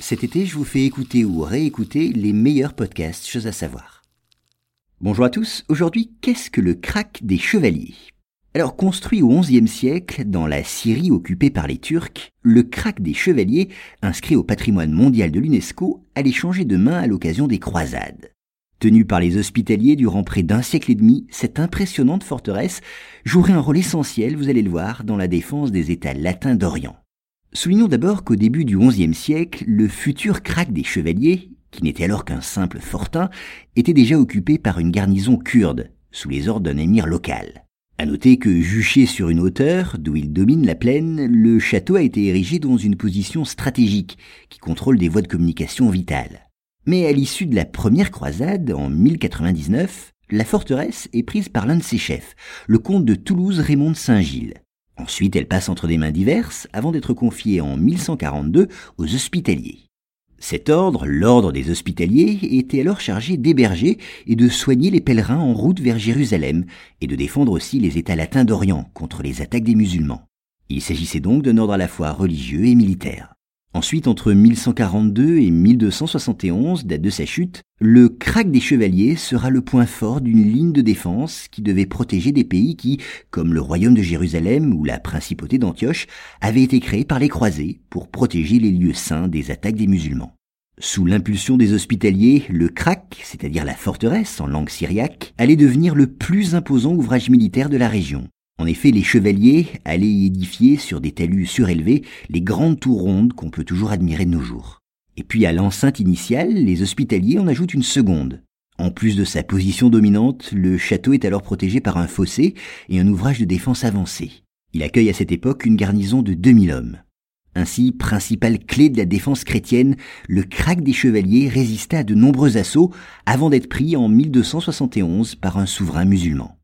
Cet été, je vous fais écouter ou réécouter les meilleurs podcasts, choses à savoir. Bonjour à tous, aujourd'hui, qu'est-ce que le crack des chevaliers? Alors construit au XIe siècle dans la Syrie occupée par les Turcs, le crack des chevaliers, inscrit au patrimoine mondial de l'UNESCO, allait changer de main à l'occasion des croisades. Tenue par les hospitaliers durant près d'un siècle et demi, cette impressionnante forteresse jouerait un rôle essentiel, vous allez le voir, dans la défense des États latins d'Orient. Soulignons d'abord qu'au début du XIe siècle, le futur crack des chevaliers, qui n'était alors qu'un simple fortin, était déjà occupé par une garnison kurde, sous les ordres d'un émir local. À noter que, juché sur une hauteur, d'où il domine la plaine, le château a été érigé dans une position stratégique, qui contrôle des voies de communication vitales. Mais à l'issue de la première croisade, en 1099, la forteresse est prise par l'un de ses chefs, le comte de Toulouse Raymond de Saint-Gilles. Ensuite, elle passe entre des mains diverses avant d'être confiée en 1142 aux hospitaliers. Cet ordre, l'ordre des hospitaliers, était alors chargé d'héberger et de soigner les pèlerins en route vers Jérusalem et de défendre aussi les États latins d'Orient contre les attaques des musulmans. Il s'agissait donc d'un ordre à la fois religieux et militaire. Ensuite, entre 1142 et 1271, date de sa chute, le crack des chevaliers sera le point fort d'une ligne de défense qui devait protéger des pays qui, comme le royaume de Jérusalem ou la principauté d'Antioche, avaient été créés par les croisés pour protéger les lieux saints des attaques des musulmans. Sous l'impulsion des hospitaliers, le crack, c'est-à-dire la forteresse en langue syriaque, allait devenir le plus imposant ouvrage militaire de la région. En effet, les chevaliers allaient y édifier sur des talus surélevés les grandes tours rondes qu'on peut toujours admirer de nos jours. Et puis à l'enceinte initiale, les hospitaliers en ajoutent une seconde. En plus de sa position dominante, le château est alors protégé par un fossé et un ouvrage de défense avancé. Il accueille à cette époque une garnison de 2000 hommes. Ainsi, principale clé de la défense chrétienne, le crack des chevaliers résista à de nombreux assauts avant d'être pris en 1271 par un souverain musulman.